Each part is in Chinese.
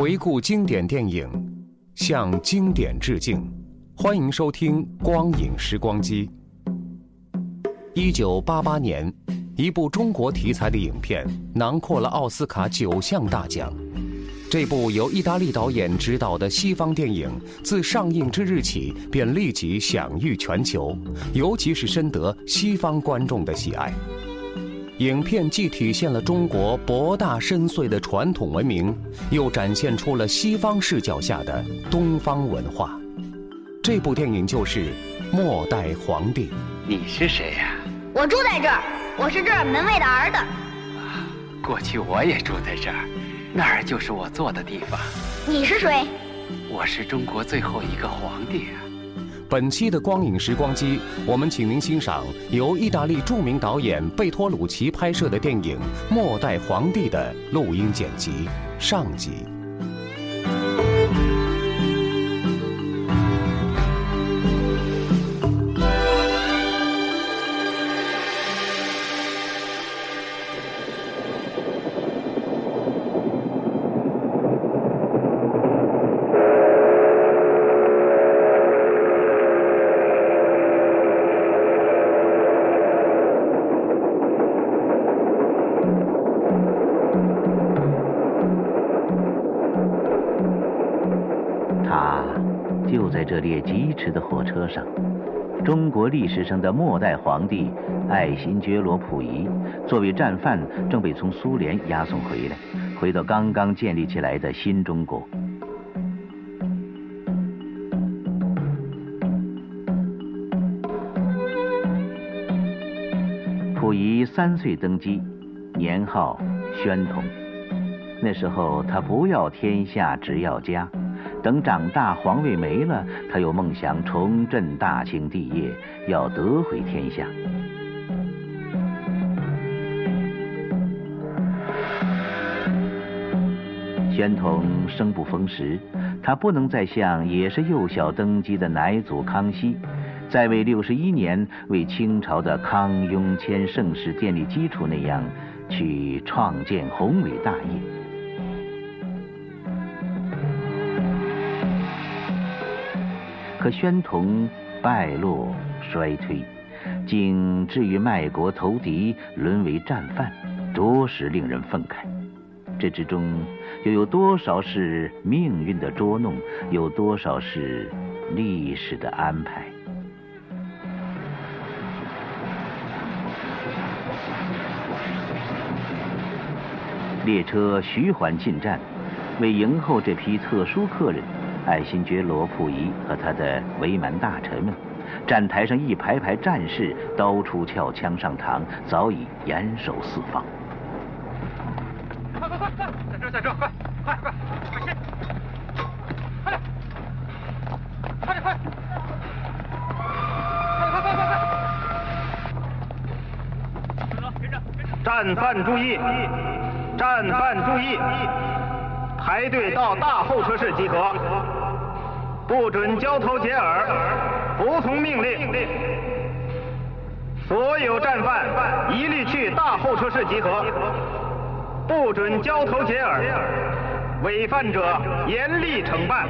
回顾经典电影，向经典致敬。欢迎收听《光影时光机》。一九八八年，一部中国题材的影片囊括了奥斯卡九项大奖。这部由意大利导演执导的西方电影，自上映之日起便立即享誉全球，尤其是深得西方观众的喜爱。影片既体现了中国博大深邃的传统文明，又展现出了西方视角下的东方文化。这部电影就是《末代皇帝》。你是谁呀？我住在这儿，我是这儿门卫的儿子。过去我也住在这儿，那儿就是我坐的地方。你是谁？我是中国最后一个皇帝啊！本期的光影时光机，我们请您欣赏由意大利著名导演贝托鲁奇拍摄的电影《末代皇帝》的录音剪辑上集。生的末代皇帝爱新觉罗溥仪，作为战犯，正被从苏联押送回来，回到刚刚建立起来的新中国。溥仪三岁登基，年号宣统。那时候他不要天下，只要家。等长大，皇位没了，他又梦想重振大清帝业，要得回天下。宣统生不逢时，他不能再像也是幼小登基的乃祖康熙，在位六十一年为清朝的康雍乾盛世建立基础那样，去创建宏伟大业。可宣统败落衰退，竟至于卖国投敌，沦为战犯，着实令人愤慨。这之中又有多少是命运的捉弄，有多少是历史的安排？列车徐缓进站，为迎候这批特殊客人。爱新觉罗溥仪和他的伪满大臣们，站台上一排排战士，刀出鞘，枪上膛，早已严守四方。快快快快，在这，在这，快快快，快些，快点，快点快，快快快快快！战犯注意，战犯注意，排队到大候车室集合。不准交头接耳，服从命令。所有战犯一律去大候车室集合，不准交头接耳，违犯者严厉惩办。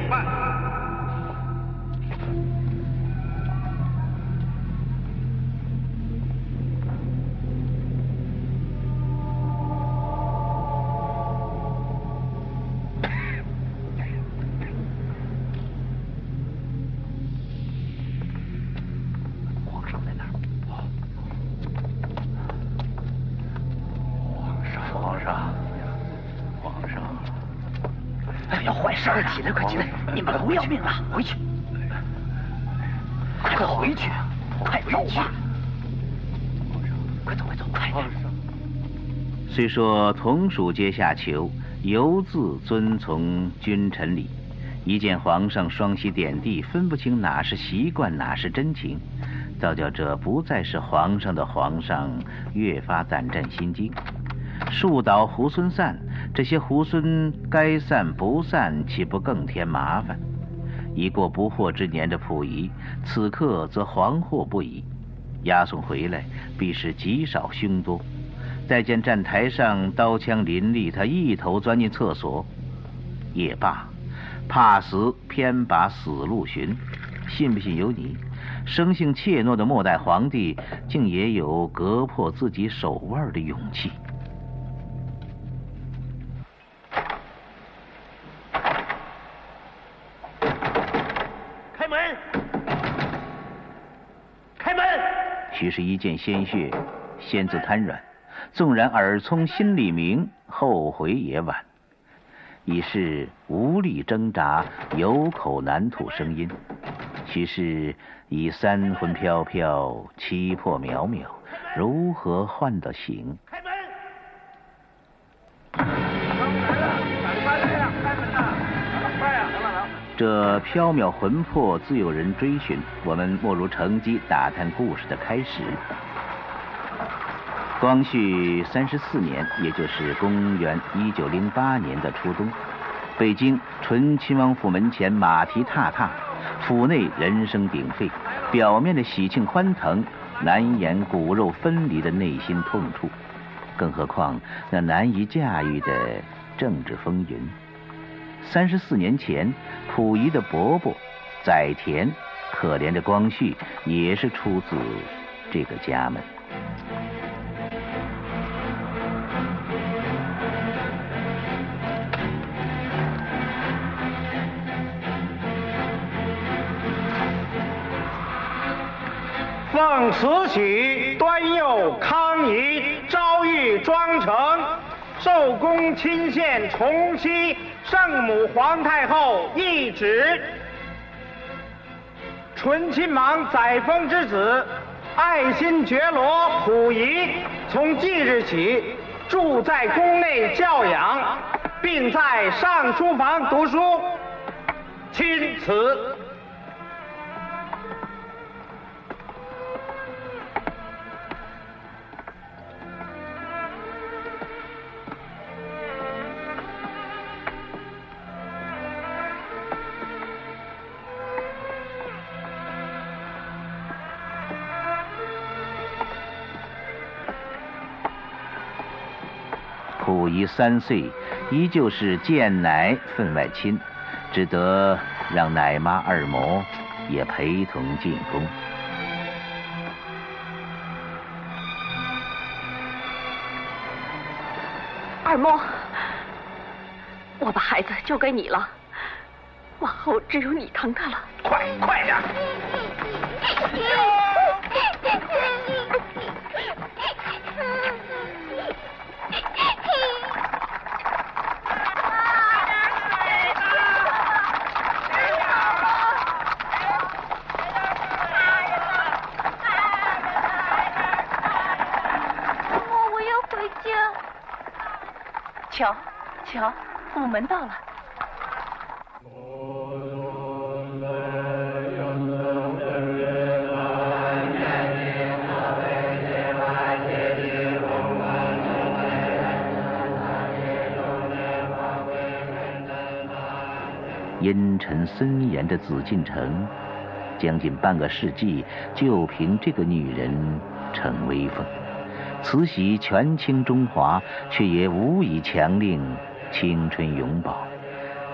快起来，快起来！你们不要命了？回去！快回去！快走吧！快走，快走，快点！虽说同属阶下囚，犹自遵从君臣礼。一见皇上双膝点地，分不清哪是习惯，哪是真情，造就这不再是皇上的皇上，越发胆战心惊。树倒猢狲散，这些猢狲该散不散，岂不更添麻烦？已过不惑之年的溥仪，此刻则惶惑不已。押送回来，必是极少凶多。再见站台上刀枪林立，他一头钻进厕所，也罢。怕死，偏把死路寻。信不信由你。生性怯懦的末代皇帝，竟也有割破自己手腕的勇气。是一见鲜血，先自瘫软。纵然耳聪心里明，后悔也晚。已是无力挣扎，有口难吐声音。其是已三魂飘飘，七魄渺渺，如何唤得醒？这缥缈魂魄自有人追寻，我们莫如乘机打探故事的开始。光绪三十四年，也就是公元一九零八年的初冬，北京醇亲王府门前马蹄踏踏，府内人声鼎沸，表面的喜庆欢腾，难掩骨肉分离的内心痛处。更何况那难以驾驭的政治风云。三十四年前，溥仪的伯伯载湉，可怜的光绪，也是出自这个家门。奉慈禧，端佑康仪昭裕庄成，受宫亲献崇熙圣母皇太后懿旨。醇亲王载沣之子，爱新觉罗溥仪，从即日起住在宫内教养，并在尚书房读书。钦此。三岁，依旧是见奶分外亲，只得让奶妈二嬷也陪同进宫。二嬷，我把孩子交给你了，往后只有你疼他了。快快点！瞧，瞧，午门到了。阴沉森严的紫禁城，将近半个世纪，就凭这个女人逞威风。慈禧权倾中华，却也无以强令青春永葆。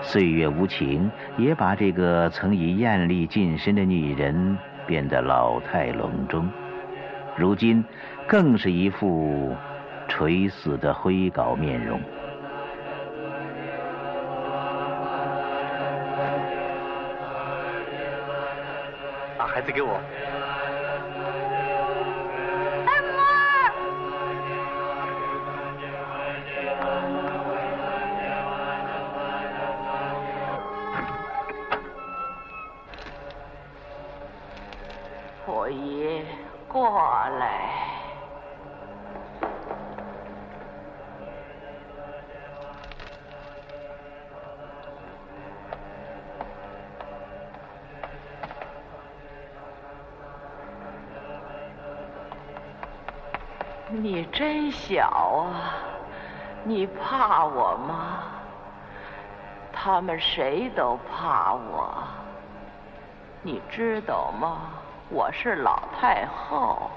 岁月无情，也把这个曾以艳丽近身的女人变得老态龙钟。如今，更是一副垂死的灰稿面容。把孩子给我。你真小啊！你怕我吗？他们谁都怕我。你知道吗？我是老太后，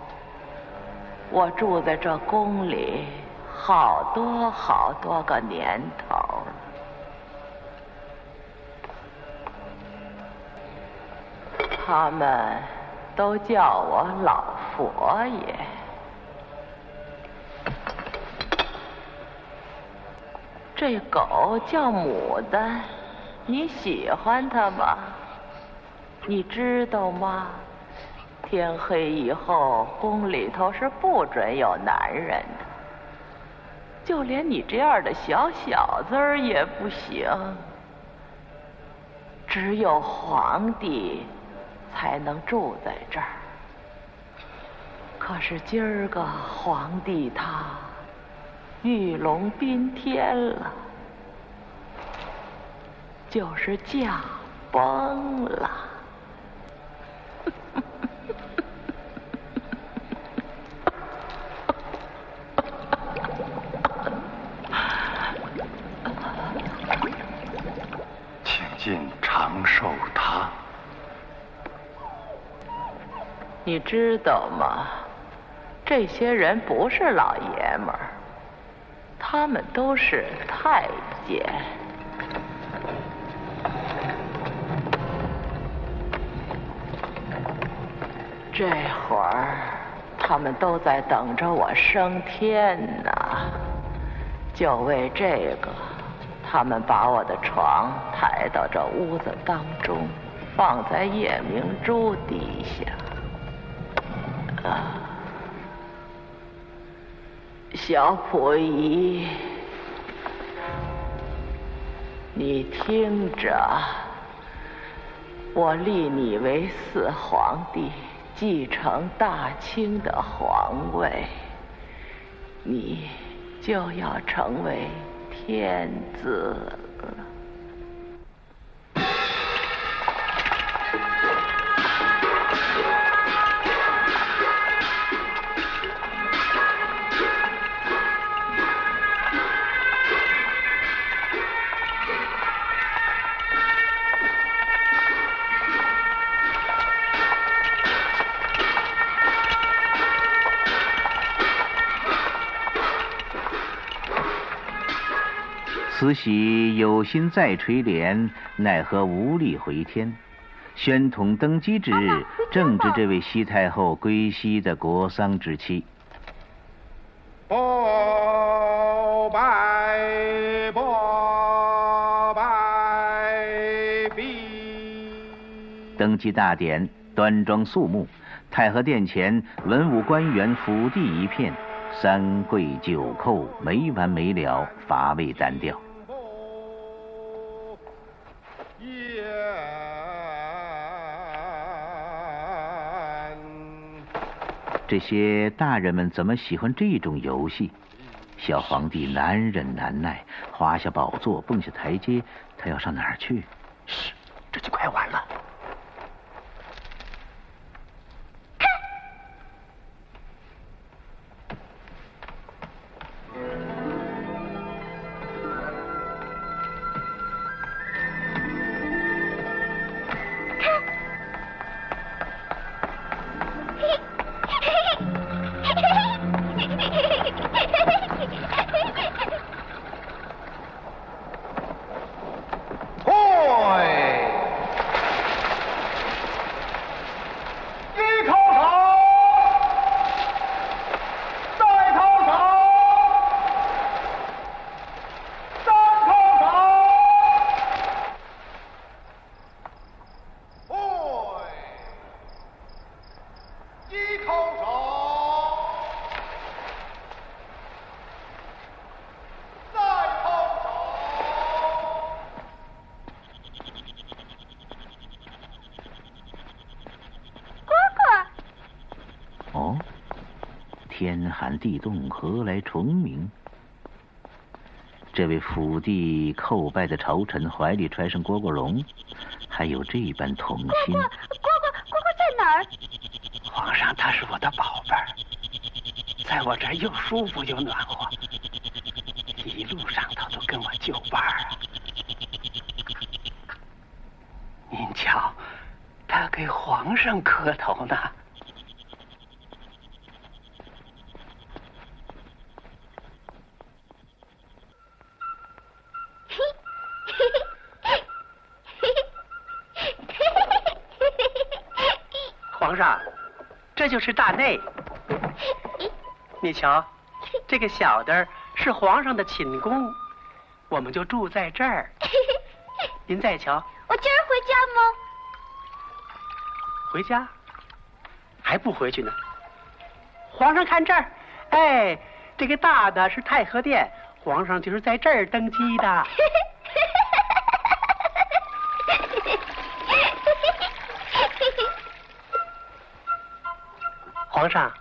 我住在这宫里好多好多个年头了。他们都叫我老佛爷。这狗叫牡丹，你喜欢它吗？你知道吗？天黑以后，宫里头是不准有男人的，就连你这样的小小子儿也不行。只有皇帝才能住在这儿。可是今儿个皇帝他……玉龙宾天了，就是驾崩了。请进长寿堂。你知道吗？这些人不是老爷们儿。他们都是太监，这会儿他们都在等着我升天呢。就为这个，他们把我的床抬到这屋子当中，放在夜明珠底下。小溥仪，你听着，我立你为四皇帝，继承大清的皇位，你就要成为天子。了慈禧有心再垂帘，奈何无力回天。宣统登基之日，正值这位西太后归西的国丧之期。报拜报拜毕。登基大典端庄肃穆，太和殿前文武官员府地一片，三跪九叩没完没了，乏味单调。这些大人们怎么喜欢这种游戏？小皇帝难忍难耐，滑下宝座，蹦下台阶，他要上哪儿去？嘘，这就快完了。寒地冻，何来虫鸣？这位府地叩拜的朝臣怀里揣上蝈蝈笼，还有这般童心。蝈蝈，蝈蝈，蝈蝈在哪儿？皇上，他是我的宝贝儿，在我这儿又舒服又暖和，一路上他都跟我就伴儿啊。您瞧，他给皇上磕头呢。皇上，这就是大内。你瞧，这个小的是皇上的寝宫，我们就住在这儿。您再瞧，我今儿回家吗？回家？还不回去呢？皇上看这儿，哎，这个大的是太和殿，皇上就是在这儿登基的。皇上，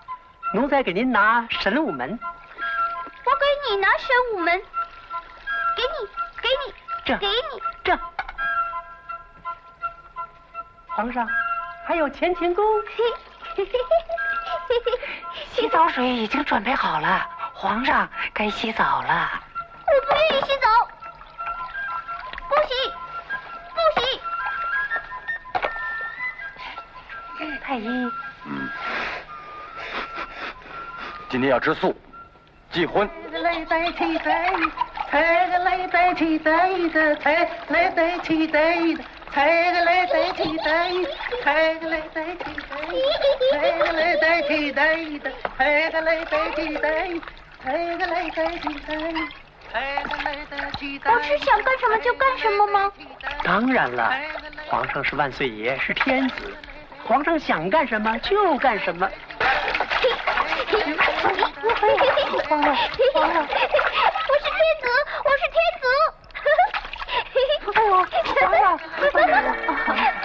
奴才给您拿神武门。我给你拿神武门，给你，给你，这，给你，这。皇上，还有乾清宫。洗澡水已经准备好了，皇上该洗澡了。我不愿意洗澡，不洗，不洗。太医。嗯。今天要吃素，忌荤。菜来代替菜，菜来代替菜的菜来代替菜的菜来代替菜，菜来代替菜，菜来代替菜的菜来代替菜，菜来代替菜，菜来代替菜。我是想干什么就干什么吗？当然了，皇上是万岁爷，是天子，皇上想干什么就干什么。皇上，皇上，我是天子，我是天子。哎呦！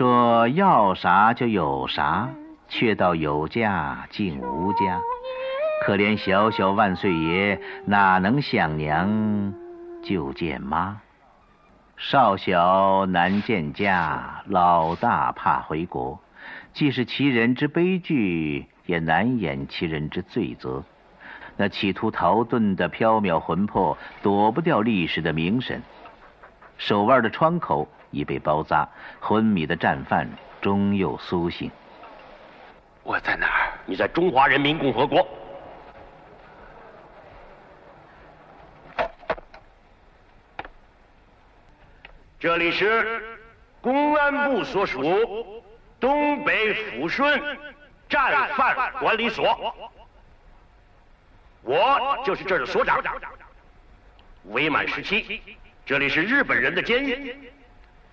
说要啥就有啥，却道有家竟无家。可怜小小万岁爷，哪能想娘就见妈？少小难见家，老大怕回国。既是其人之悲剧，也难掩其人之罪责。那企图逃遁的缥缈魂魄，躲不掉历史的明审。手腕的窗口。已被包扎，昏迷的战犯终又苏醒。我在哪儿？你在中华人民共和国。这里是公安部所属东北抚顺战犯管理所，我就是这儿的所长。伪满时期，这里是日本人的监狱。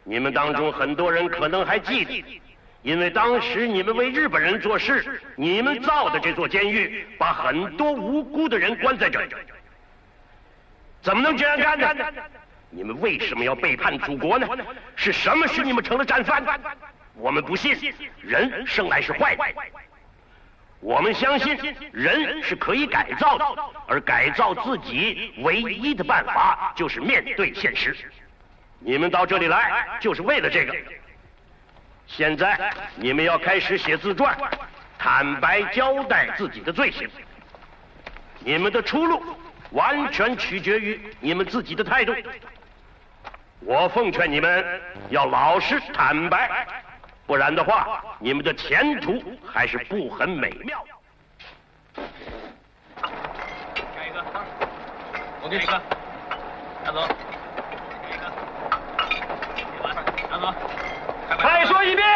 你们当中很多人可能还记得，因为当时你们为日本人做事，你们造的这座监狱把很多无辜的人关在这儿，怎么能这样干呢？你们为什么要背叛祖国呢？是什么使你们成了战犯？我们不信，人生来是坏的。我们相信人是可以改造的，而改造自己唯一的办法就是面对现实。你们到这里来就是为了这个。现在你们要开始写自传，坦白交代自己的罪行。你们的出路完全取决于你们自己的态度。我奉劝你们要老实坦白，不然的话，你们的前途还是不很美妙。下一个，我给你个，拿走。再说一遍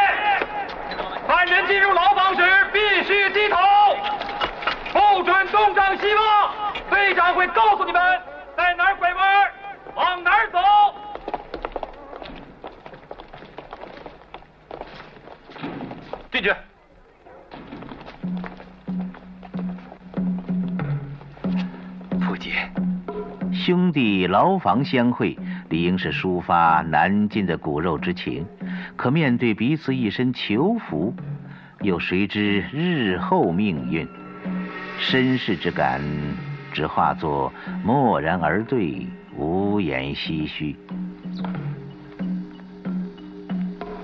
犯人进入牢房时必须低头不准东张西望队长会告诉你们在哪儿拐弯往哪儿走。进去扑街兄弟牢房相会理应是抒发难尽的骨肉之情，可面对彼此一身囚服，又谁知日后命运？身世之感，只化作默然而对，无言唏嘘。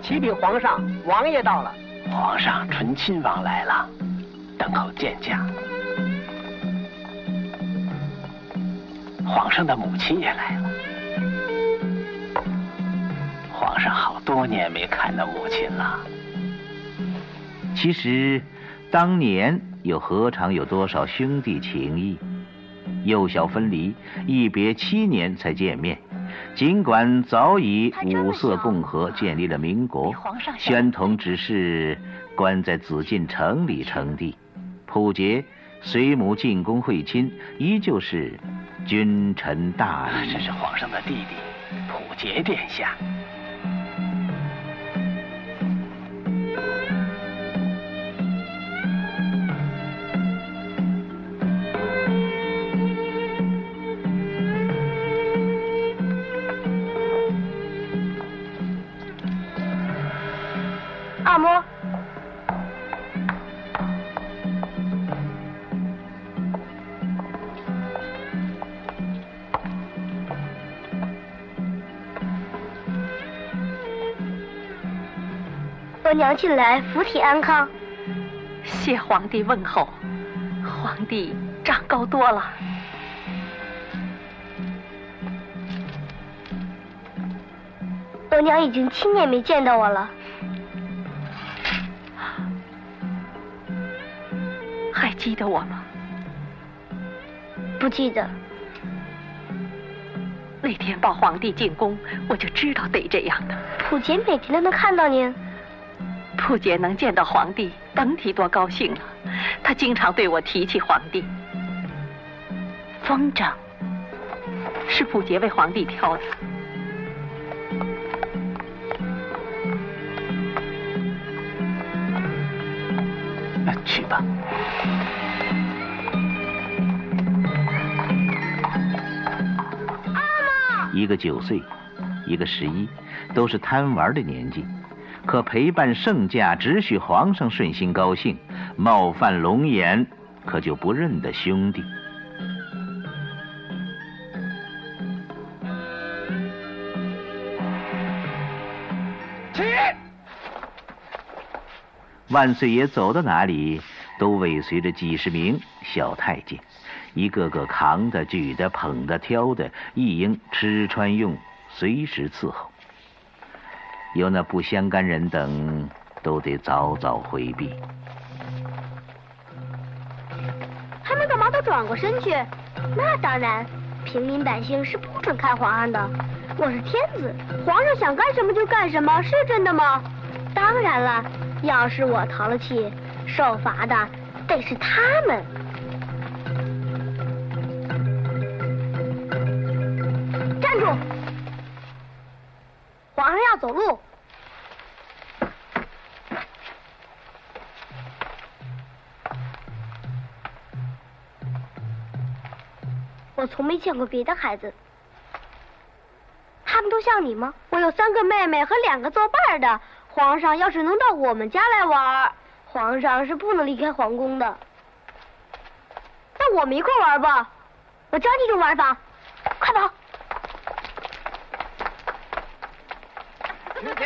启禀皇上，王爷到了。皇上醇亲王来了，等候见驾。皇上的母亲也来了。皇上好多年没看到母亲了。其实，当年又何尝有多少兄弟情谊？幼小分离，一别七年才见面。尽管早已五色共和，建立了民国，宣统只是关在紫禁城里称帝。溥杰随母进宫会亲，依旧是君臣大义。这是皇上的弟弟，溥杰殿下。按摩。额娘近来福体安康，谢皇帝问候。皇帝长高多了。额娘已经七年没见到我了。得我吗？不记得。那天抱皇帝进宫，我就知道得这样的。溥杰每天都能看到您。溥杰能见到皇帝，甭提多高兴了。他经常对我提起皇帝。风筝是溥杰为皇帝挑的。那去吧。一个九岁，一个十一，都是贪玩的年纪。可陪伴圣驾，只许皇上顺心高兴，冒犯龙颜，可就不认得兄弟。起！万岁爷走到哪里，都尾随着几十名小太监，一个个扛的、举的、捧的、挑的，一应吃穿用，随时伺候。有那不相干人等，都得早早回避。还没干嘛都转过身去？那当然，平民百姓是不准看皇上的。我是天子，皇上想干什么就干什么，是真的吗？当然了，要是我淘了气，受罚的得是他们。皇上要走路。我从没见过别的孩子，他们都像你吗？我有三个妹妹和两个作伴的。皇上要是能到我们家来玩，皇上是不能离开皇宫的。那我们一块玩吧，我教你种玩法，快跑！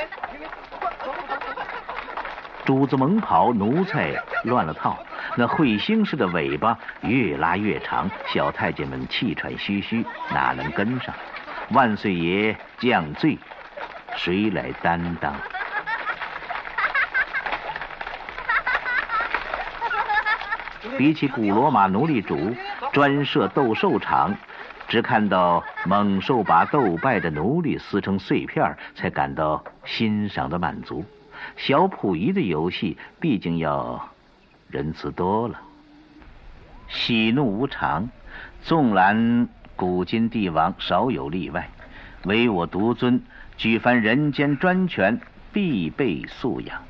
主子猛跑，奴才乱了套。那彗星似的尾巴越拉越长，小太监们气喘吁吁，哪能跟上？万岁爷降罪，谁来担当？比起古罗马奴隶主专设斗兽场，只看到猛兽把斗败的奴隶撕成碎片，才感到欣赏的满足。小溥仪的游戏，毕竟要仁慈多了。喜怒无常，纵览古今帝王，少有例外，唯我独尊。举凡人间专权，必备素养。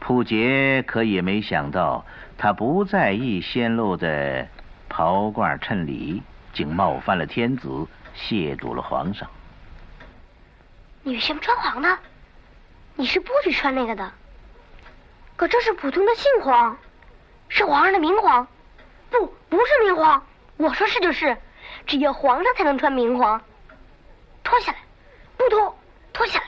溥杰可也没想到，他不在意鲜露的袍褂衬里，竟冒犯了天子，亵渎了皇上。你为什么穿黄的？你是不许穿那个的。可这是普通的杏黄，是皇上的明黄。不，不是明黄。我说是就是，只有皇上才能穿明黄。脱下来，不脱，脱下来，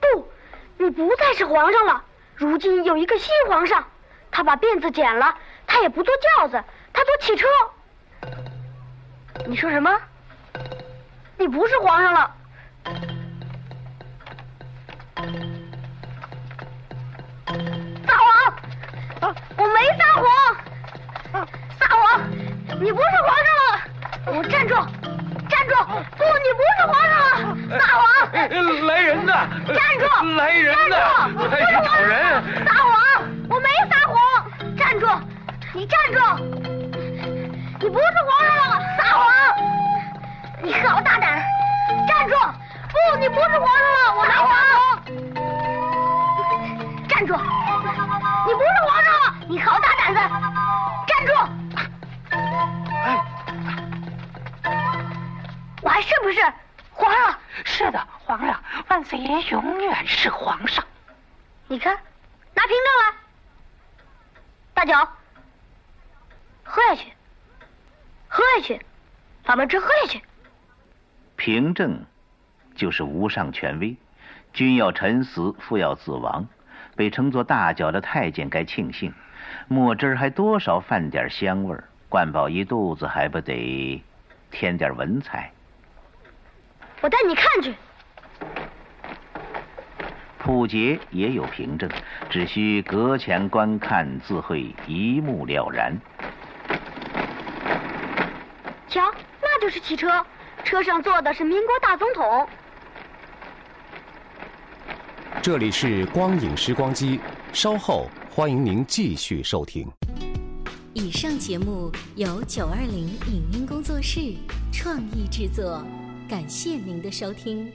不，你不再是皇上了。如今有一个新皇上，他把辫子剪了，他也不坐轿子，他坐汽车。你说什么？你不是皇上了。下去，把门汁喝下去。凭证就是无上权威，君要臣死，父要子亡。被称作大脚的太监该庆幸，墨汁还多少泛点香味儿，灌饱一肚子还不得添点文采。我带你看去。溥杰也有凭证，只需隔墙观看，自会一目了然。瞧，那就是汽车，车上坐的是民国大总统。这里是光影时光机，稍后欢迎您继续收听。以上节目由九二零影音工作室创意制作，感谢您的收听。